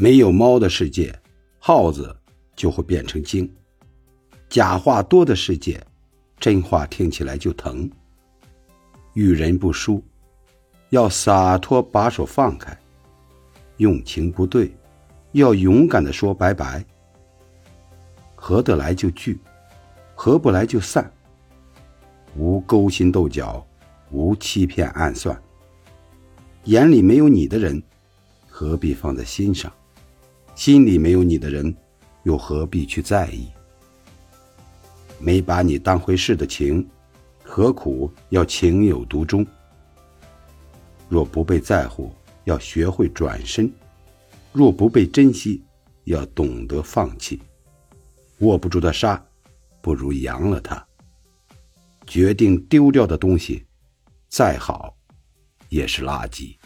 没有猫的世界，耗子就会变成精；假话多的世界，真话听起来就疼。遇人不淑，要洒脱把手放开；用情不对，要勇敢的说拜拜。合得来就聚，合不来就散。无勾心斗角，无欺骗暗算。眼里没有你的人，何必放在心上？心里没有你的人，又何必去在意？没把你当回事的情，何苦要情有独钟？若不被在乎，要学会转身；若不被珍惜，要懂得放弃。握不住的沙，不如扬了它。决定丢掉的东西，再好，也是垃圾。